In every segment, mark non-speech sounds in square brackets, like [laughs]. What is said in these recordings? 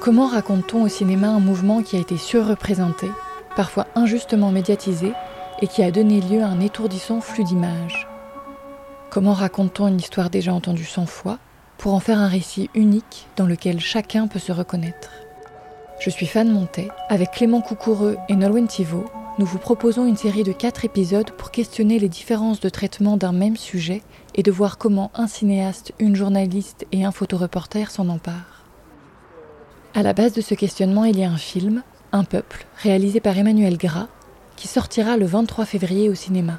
Comment raconte-t-on au cinéma un mouvement qui a été surreprésenté, parfois injustement médiatisé, et qui a donné lieu à un étourdissant flux d'images? Comment raconte-t-on une histoire déjà entendue cent fois pour en faire un récit unique dans lequel chacun peut se reconnaître? Je suis Fan Montet, avec Clément Coucoureux et Nolwenn Thivault, nous vous proposons une série de quatre épisodes pour questionner les différences de traitement d'un même sujet et de voir comment un cinéaste, une journaliste et un photoreporter s'en emparent. À la base de ce questionnement, il y a un film, Un peuple, réalisé par Emmanuel Gras, qui sortira le 23 février au cinéma.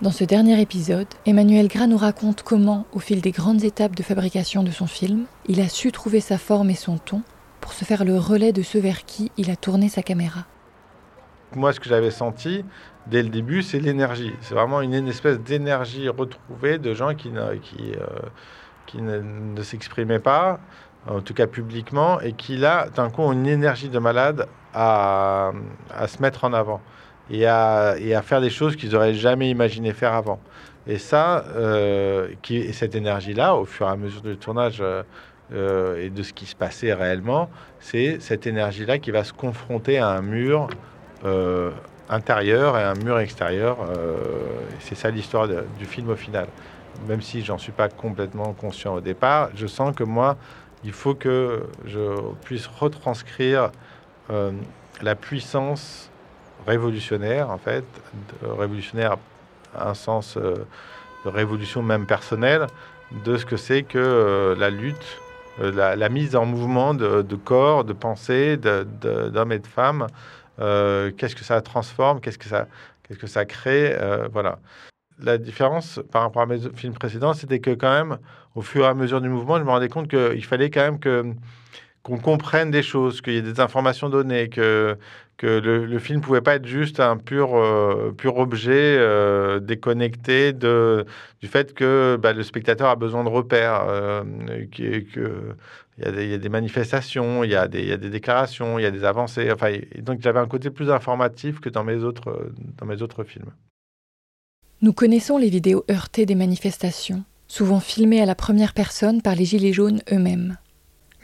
Dans ce dernier épisode, Emmanuel Gras nous raconte comment, au fil des grandes étapes de fabrication de son film, il a su trouver sa forme et son ton pour se faire le relais de ceux vers qui il a tourné sa caméra. Moi, ce que j'avais senti dès le début, c'est l'énergie. C'est vraiment une, espèce d'énergie retrouvée de gens qui euh, ne, s'exprimaient pas, en tout cas publiquement, et qui là, d'un coup, ont une énergie de malade à, se mettre en avant et à, faire des choses qu'ils n'auraient jamais imaginé faire avant. Et ça, euh, cette énergie-là, au fur et à mesure du tournage euh, et de ce qui se passait réellement, c'est cette énergie-là qui va se confronter à un mur intérieur et un mur extérieur. Euh, c'est ça l'histoire du film au final. Même si j'en suis pas complètement conscient au départ, je sens que moi, il faut que je puisse retranscrire euh, la puissance révolutionnaire, en fait, révolutionnaire à un sens de révolution même personnelle, de ce que c'est que la lutte, la, mise en mouvement de, corps, de pensée, d'hommes et de femmes euh, qu'est-ce que ça transforme, qu'est-ce que ça, qu'est-ce que ça crée, euh, voilà. La différence par rapport à mes films précédents, c'était que quand même, au fur et à mesure du mouvement, je me rendais compte qu'il fallait quand même que qu'on comprenne des choses, qu'il y ait des informations données, que, que le, film pouvait pas être juste un pur, euh, pur objet déconnecté de, du fait que bah, le spectateur a besoin de repères, que, que il y, a des, manifestations, il y a des, déclarations, il y a des avancées. Enfin, donc j'avais un côté plus informatif que dans mes autres, dans mes autres films. Nous connaissons les vidéos heurtées des manifestations, souvent filmées à la première personne par les Gilets jaunes eux-mêmes.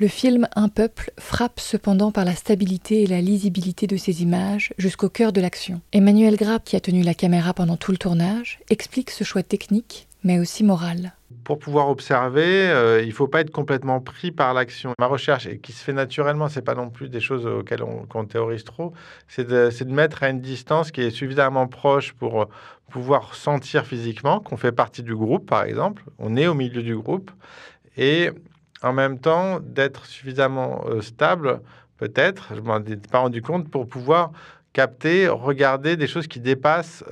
Le film Un peuple frappe cependant par la stabilité et la lisibilité de ses images jusqu'au cœur de l'action. Emmanuel Grapp, qui a tenu la caméra pendant tout le tournage, explique ce choix technique, mais aussi moral pour pouvoir observer, euh, il ne faut pas être complètement pris par l'action. Ma recherche, qui se fait naturellement, c'est pas non plus des choses auxquelles on, théorise trop, c'est de, de, mettre à une distance qui est suffisamment proche pour euh, pouvoir sentir physiquement qu'on fait partie du groupe, par exemple, on est au milieu du groupe, et en même temps d'être suffisamment euh, stable, peut-être, je m'en ai pas rendu compte, pour pouvoir capter, regarder des choses qui dépassent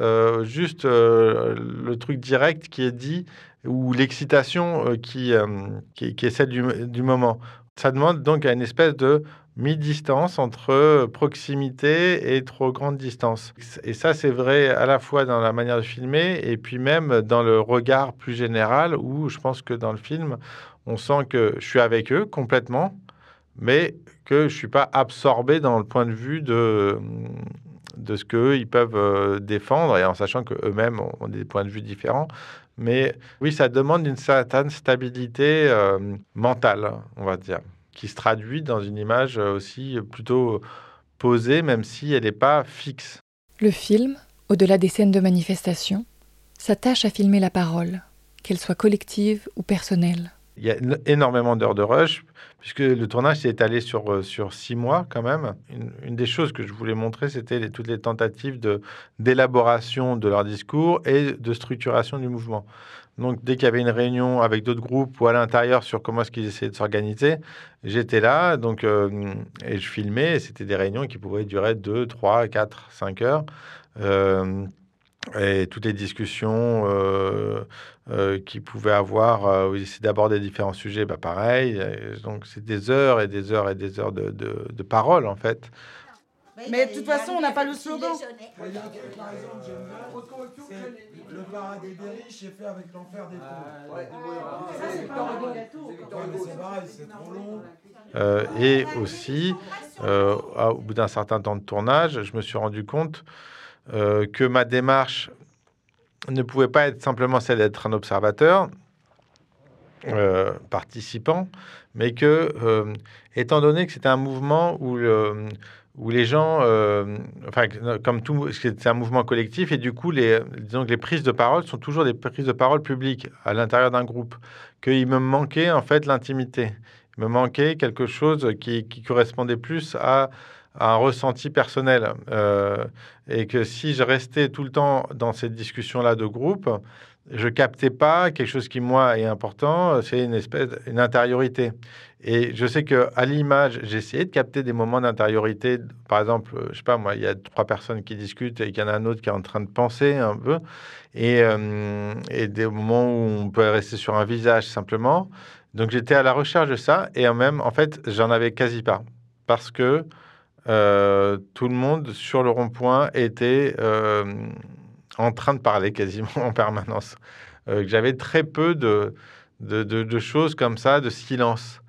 juste le truc direct qui est dit ou l'excitation euh, qui, euh, qui, qui, est celle du, du, moment. Ça demande donc une espèce de mi-distance entre proximité et trop grande distance. Et ça, c'est vrai à la fois dans la manière de filmer et puis même dans le regard plus général où je pense que dans le film, on sent que je suis avec eux complètement, mais que je suis pas absorbé dans le point de vue de de ce qu'eux, ils peuvent euh, défendre, et en sachant qu'eux-mêmes ont des points de vue différents. Mais oui, ça demande une certaine stabilité euh, mentale, on va dire, qui se traduit dans une image aussi plutôt posée, même si elle n'est pas fixe. Le film, au-delà des scènes de manifestation, s'attache à filmer la parole, qu'elle soit collective ou personnelle. Il y a énormément d'heures de rush, puisque le tournage s'est étalé sur, euh, sur six mois quand même. Une, des choses que je voulais montrer, c'était toutes les tentatives d'élaboration de, leur discours et de structuration du mouvement. Donc, dès qu'il y avait une réunion avec d'autres groupes ou à l'intérieur sur comment est-ce qu'ils essayaient de s'organiser, j'étais là donc, euh, et je filmais. C'était des réunions qui pouvaient durer 2, 3, 4, 5 heures. Euh, et toutes les discussions euh, euh, qu'ils pouvaient avoir, euh, où ils essaient d'aborder différents sujets, bah pareil. Donc c'est des heures et des heures et des heures de, de, de parole en fait. Mais de toute façon, on n'a pas le slogan. Le paradis des riches est fait avec l'enfer des pauvres. Ça, c'est pareil, c'est trop long. Euh, et aussi, euh, au bout d'un certain temps de tournage, je me suis rendu compte euh, que ma démarche ne pouvait pas être simplement celle d'être un observateur, euh, participants, mais que, euh, étant donné que c'était un mouvement où, le, où les gens, enfin, comme tout, c'est un mouvement collectif, et du coup, les, les prises de parole sont toujours des prises de parole publiques à l'intérieur d'un groupe, qu'il me manquait en fait l'intimité. Il me manquait quelque chose qui correspondait plus à, un ressenti personnel. et que si je restais tout le temps dans cette discussion-là de groupe, je captais pas quelque chose qui moi est important, c'est une espèce une intériorité. Et je sais que à l'image, j'ai essayé de capter des moments d'intériorité. Par exemple, je sais pas moi, il y a trois personnes qui discutent et qu'il y en a un autre qui est en train de penser un peu, et, euh, et des moments où on peut rester sur un visage simplement. Donc j'étais à la recherche de ça et en même, en fait, j'en avais quasi pas parce que euh, tout le monde sur le rond-point était euh, en train de parler quasiment [laughs] en permanence. Euh, j'avais très peu de, choses comme ça, de silence.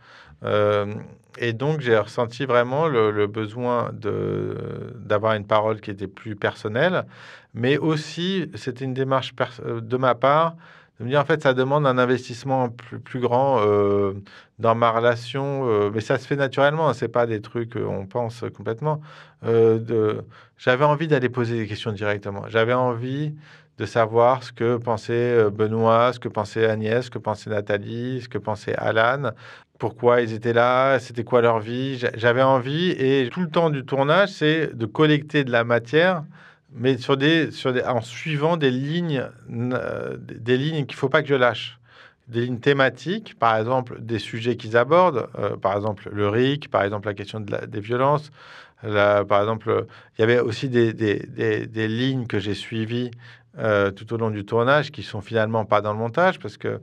Et donc, j'ai ressenti vraiment le, besoin d'avoir une parole qui était plus personnelle, mais aussi, c'était une démarche de ma part de me dire, en fait, ça demande un investissement plus, plus grand euh, dans ma relation, euh, mais ça se fait naturellement, hein, c'est pas des trucs on pense complètement. Euh. J'avais envie d'aller poser des questions directement. J'avais envie de savoir ce que pensait Benoît, ce que pensait Agnès, ce que pensait Nathalie, ce que pensait Alan, pourquoi ils étaient là, c'était quoi leur vie. J'avais envie, et tout le temps du tournage, c'est de collecter de la matière mais sur des, sur des, en suivant des lignes, euh, des lignes qu'il ne faut pas que je lâche. Des lignes thématiques, par exemple, des sujets qu'ils abordent, euh, par exemple le RIC, par exemple la question de la, des violences. par exemple, il y avait aussi des, des, des, lignes que j'ai suivies euh, tout au long du tournage qui sont finalement pas dans le montage parce que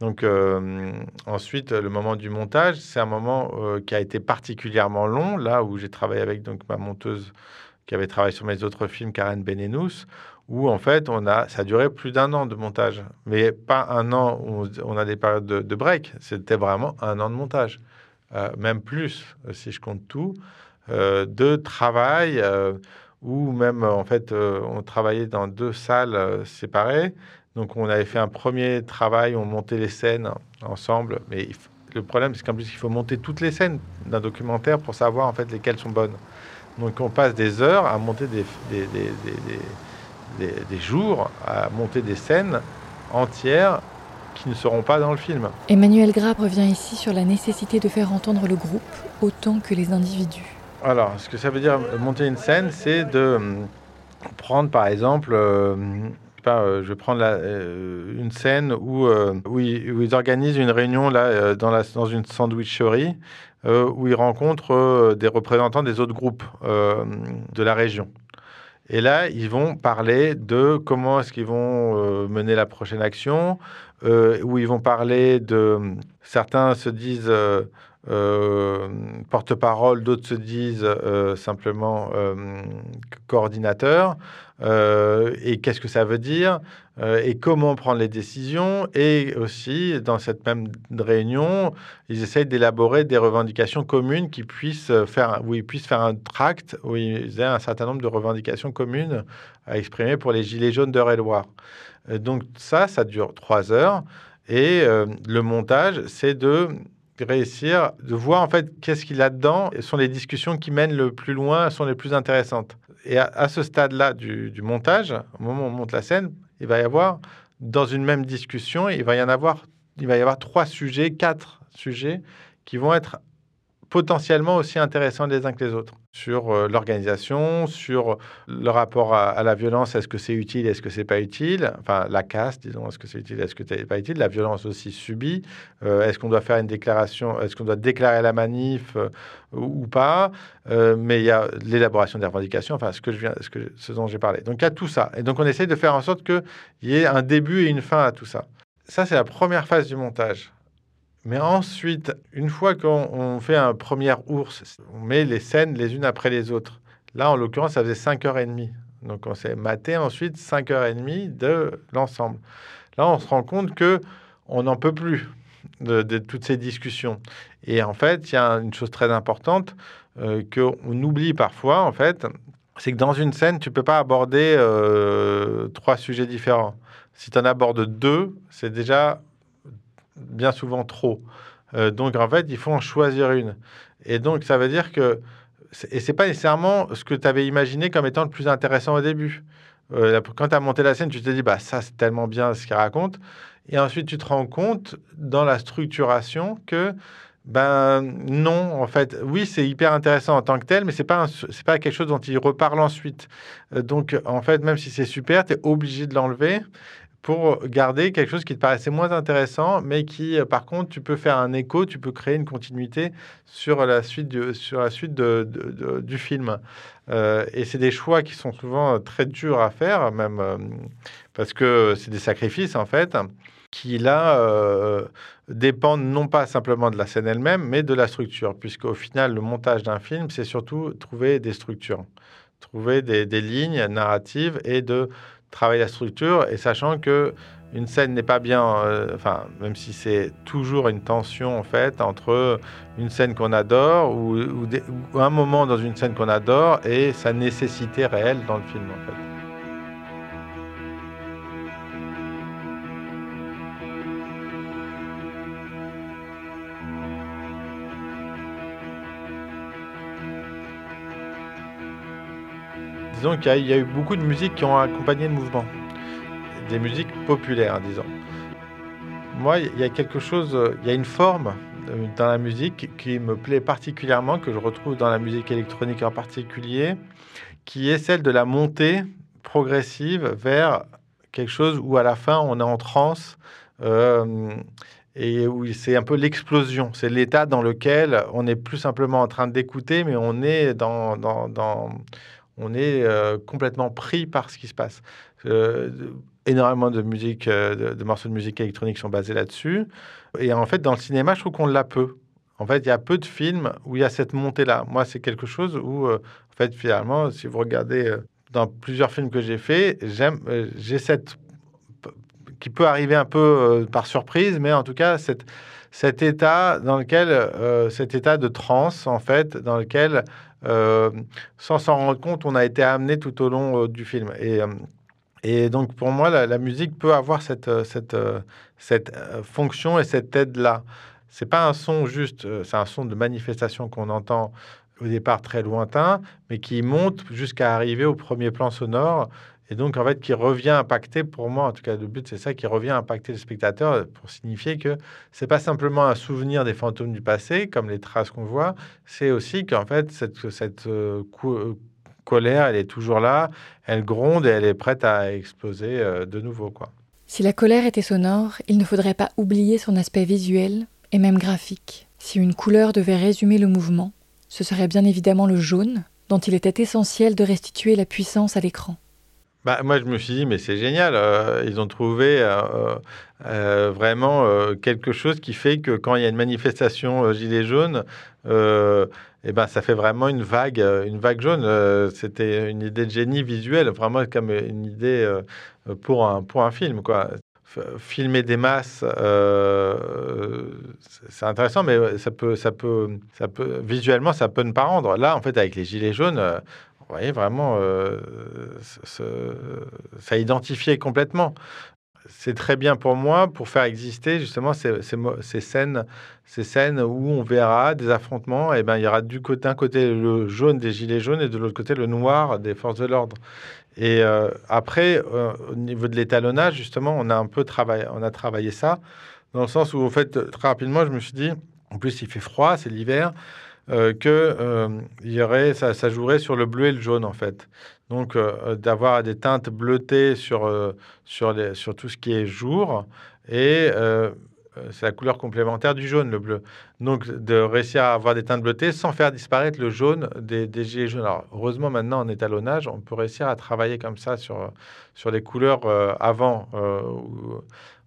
donc ensuite le moment du montage c'est un moment qui a été particulièrement long là où j'ai travaillé avec donc ma monteuse qui avait travaillé sur mes autres films, Karen Benenous, où en fait, on a, ça a duré plus d'un an de montage. Mais pas un an où on a des périodes de, break, c'était vraiment un an de montage. Euh, même plus, euh, si je compte tout, euh, de travail, où même, en fait, on travaillait dans deux salles séparées. Donc, on avait fait un premier travail, on montait les scènes ensemble. Mais le problème, c'est qu'en plus, il faut monter toutes les scènes d'un documentaire pour savoir, en fait, lesquelles sont bonnes. Donc on passe des heures à monter des, des, des, des, jours, à monter des scènes entières qui ne seront pas dans le film. Emmanuel Grapp revient ici sur la nécessité de faire entendre le groupe autant que les individus. Alors, ce que ça veut dire monter une scène, c'est de hum, prendre par exemple, euh, pas, euh, je vais prendre euh, une scène où, où ils, organisent une réunion là, dans, une sandwicherie euh, où ils rencontrent euh, des représentants des autres groupes euh, de la région. Et là, ils vont parler de comment est-ce qu'ils vont mener la prochaine action, où ils vont parler de... Certains se disent euh, porte-parole, d'autres se disent euh, simplement euh, coordinateur. et qu'est-ce que ça veut dire? Et comment prendre les décisions? Et aussi, dans cette même réunion, ils essayent d'élaborer des revendications communes qui puissent faire, où ils puissent faire un tract où ils aient un certain nombre de revendications communes à exprimer pour les Gilets jaunes d'Eure-et-Loire. Donc ça, ça dure trois heures. Et le montage, c'est de réussir, de voir en fait qu'est-ce qu'il a dedans, et sont les discussions qui mènent le plus loin, sont les plus intéressantes. Et à, ce stade-là du, du, montage, au moment où on monte la scène, il va y avoir, dans une même discussion, il va y en avoir, il va y avoir trois sujets, quatre sujets qui vont être potentiellement aussi intéressants les uns que les autres sur euh, l'organisation, sur le rapport à, la violence, est-ce que c'est utile, est-ce que c'est pas utile, enfin la casse, disons, est-ce que c'est utile, est-ce que c'est pas utile, la violence aussi subie, euh, est-ce qu'on doit faire une déclaration, est-ce qu'on doit déclarer la manif euh, ou pas, mais il y a l'élaboration des revendications, enfin que je viens, ce dont j'ai parlé. Donc il y a tout ça, et donc on essaye de faire en sorte qu'il y ait un début et une fin à tout ça. Ça c'est la première phase du montage. Mais ensuite, une fois qu'on fait un premier ours, on met les scènes les unes après les autres. Là, en l'occurrence, ça faisait 5h30. Donc, on s'est maté ensuite 5h30 de l'ensemble. Là, on se rend compte que on n'en peut plus de, toutes ces discussions. Et en fait, il y a une chose très importante euh, qu'on oublie parfois, en fait, c'est que dans une scène, tu peux pas aborder euh, trois sujets différents. Si tu en abordes deux, c'est déjà bien souvent trop. Euh, donc en fait, il faut en choisir une. Et donc ça veut dire que et c'est pas nécessairement ce que tu avais imaginé comme étant le plus intéressant au début. Euh, quand tu as monté la scène, tu te dis bah ça c'est tellement bien ce qu'il raconte. Et ensuite tu te rends compte dans la structuration que ben non, en fait, oui, c'est hyper intéressant en tant que tel, mais c'est pas c'est pas quelque chose dont il reparle ensuite. Euh, donc en fait, même si c'est super, tu es obligé de l'enlever pour garder quelque chose qui te paraissait moins intéressant, mais qui, euh, par contre, tu peux faire un écho, tu peux créer une continuité sur la suite du, sur la suite de, du film. Euh, et c'est des choix qui sont souvent très durs à faire, même parce que c'est des sacrifices, en fait qui là euh, dépendent non pas simplement de la scène elle-même, mais de la structure, puisqu'au final, le montage d'un film, c'est surtout trouver des structures, trouver des, lignes narratives et de travailler la structure, et sachant que une scène n'est pas bien, euh, enfin, même si c'est toujours une tension en fait entre une scène qu'on adore ou, ou, un moment dans une scène qu'on adore et sa nécessité réelle dans le film en fait. Disons qu'il y, a eu beaucoup de musiques qui ont accompagné le mouvement. Des musiques populaires, disons. Moi, il y a quelque chose, il y a une forme euh, dans la musique qui me plaît particulièrement, que je retrouve dans la musique électronique en particulier, qui est celle de la montée progressive vers quelque chose où à la fin on est en transe euh, et où c'est un peu l'explosion. C'est l'état dans lequel on n'est plus simplement en train d'écouter, mais on est dans, on est euh, complètement pris par ce qui se passe. Euh, énormément de musique, euh, de, morceaux de musique électronique sont basés là-dessus. Et en fait, dans le cinéma, je trouve qu'on l'a peu. En fait, il y a peu de films où il y a cette montée-là. Moi, c'est quelque chose où, en fait, finalement, si vous regardez dans plusieurs films que j'ai faits, j'aime, j'ai cette qui peut arriver un peu par surprise, mais en tout cas, cette, cet état dans lequel, cet état de transe, en fait, dans lequel euh, sans s'en rendre compte, on a été amené tout au long euh, du film. Et, euh, et donc, pour moi, la, musique peut avoir cette, cette, cette fonction et cette aide-là. C'est pas un son juste, c'est un son de manifestation qu'on entend au départ très lointain, mais qui monte jusqu'à arriver au premier plan sonore et donc, en fait, qui revient impacter, pour moi, en tout cas, le but, c'est ça, qui revient impacter le spectateur pour signifier que c'est pas simplement un souvenir des fantômes du passé, comme les traces qu'on voit, c'est aussi qu'en fait, cette, cette euh, euh, colère, elle est toujours là, elle gronde et elle est prête à exploser euh, de nouveau, quoi. Si la colère était sonore, il ne faudrait pas oublier son aspect visuel et même graphique. Si une couleur devait résumer le mouvement, ce serait bien évidemment le jaune, dont il était essentiel de restituer la puissance à l'écran. Bah, moi, je me suis dit, mais c'est génial. Euh, ils ont trouvé euh, euh, vraiment quelque chose qui fait que quand il y a une manifestation gilet jaune, eh ben, ça fait vraiment une vague, une vague jaune. C'était une idée de génie visuel, vraiment comme une idée pour, un, pour un film. Quoi. Filmer des masses, c'est intéressant, mais ça peut, ça peut, ça peut, visuellement, ça peut ne pas rendre. Là, en fait, avec les gilets jaunes, vous voyez, vraiment, euh, ça identifiait complètement. C'est très bien pour moi pour faire exister justement ces, scènes, ces scènes où on verra des affrontements. Et ben, il y aura du côté d'un côté le jaune des gilets jaunes et de l'autre côté le noir des forces de l'ordre. Et euh, après, euh, au niveau de l'étalonnage, justement, on a un peu travaillé, on a travaillé ça dans le sens où, en fait, très rapidement, je me suis dit, en plus, il fait froid, c'est l'hiver. Euh, que euh, y aurait, ça, ça, jouerait sur le bleu et le jaune en fait. Donc euh, d'avoir des teintes bleutées sur, sur, les, sur tout ce qui est jour et c'est la couleur complémentaire du jaune, le bleu. Donc, de réussir à avoir des teintes bleutées sans faire disparaître le jaune des, des gilets jaunes. Alors, heureusement, maintenant, en étalonnage, on peut réussir à travailler comme ça sur, sur les couleurs avant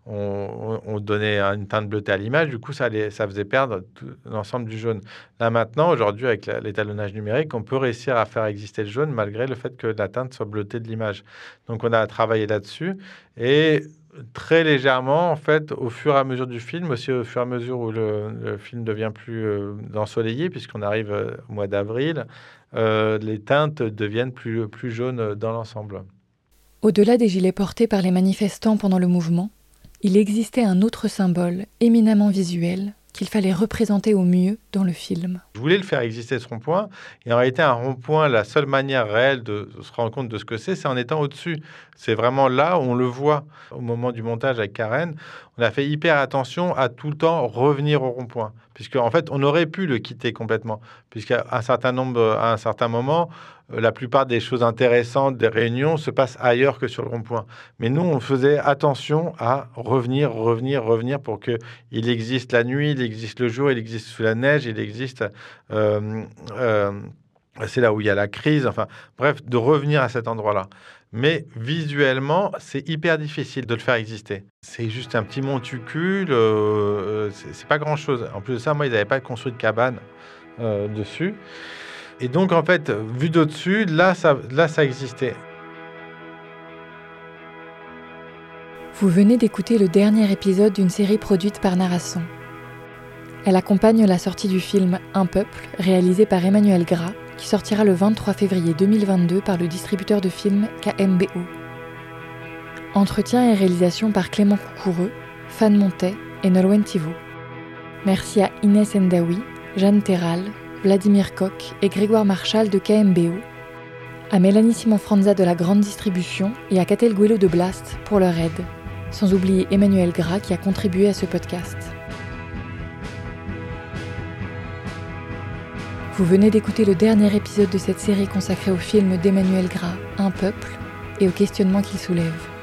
on, donnait une teinte bleutée à l'image, du coup, ça, faisait perdre l'ensemble du jaune. Là, maintenant, aujourd'hui, avec l'étalonnage numérique, on peut réussir à faire exister le jaune malgré le fait que la teinte soit bleutée de l'image. Donc, on a travaillé là-dessus. Et très légèrement, en fait, au fur et à mesure du film, aussi au fur et à mesure où le, film devient plus euh, ensoleillé, puisqu'on arrive euh, au mois d'avril, euh, les teintes deviennent plus jaunes dans l'ensemble. Au-delà des gilets portés par les manifestants pendant le mouvement, il existait un autre symbole éminemment visuel qu'il fallait représenter au mieux dans le film. Je voulais le faire exister ce rond-point. Et en réalité, un rond-point, la seule manière réelle de se rendre compte de ce que c'est, c'est en étant au-dessus. C'est vraiment là où on le voit. Au moment du montage avec Karen, on a fait hyper attention à tout le temps revenir au rond-point. Puisque, en fait, on aurait pu le quitter complètement. Puisqu'à un certain nombre, à un certain moment, la plupart des choses intéressantes des réunions se passent ailleurs que sur le rond-point. Mais nous, on faisait attention à revenir, revenir, revenir pour que il existe la nuit, il existe le jour, il existe sous la neige, il existe euh, euh, c'est là où il y a la crise, enfin bref, de revenir à cet endroit-là. Mais visuellement, c'est hyper difficile de le faire exister. C'est juste un petit montucule, euh, c'est pas grand-chose. En plus de ça, moi, ils n'avaient pas construit de cabane dessus. Et donc, en fait, vu d'au-dessus, là ça, existait. Vous venez d'écouter le dernier épisode d'une série produite par Narration. Elle accompagne la sortie du film Un peuple, réalisé par Emmanuel Gras, qui sortira le 23 février 2022 par le distributeur de films KMBO. Entretien et réalisation par Clément Coucoureux, Fan Montet et Nolwenn Thivaud. Merci à Inès Endawi, Jeanne Terral, Vladimir Koch et Grégoire Marchal de KMBO, à Mélanie Simon-Franza de la Grande Distribution et à Catel Guello de Blast pour leur aide, sans oublier Emmanuel Gras qui a contribué à ce podcast. Vous venez d'écouter le dernier épisode de cette série consacrée au film d'Emmanuel Gras, Un peuple, et au questionnement qu'il soulève.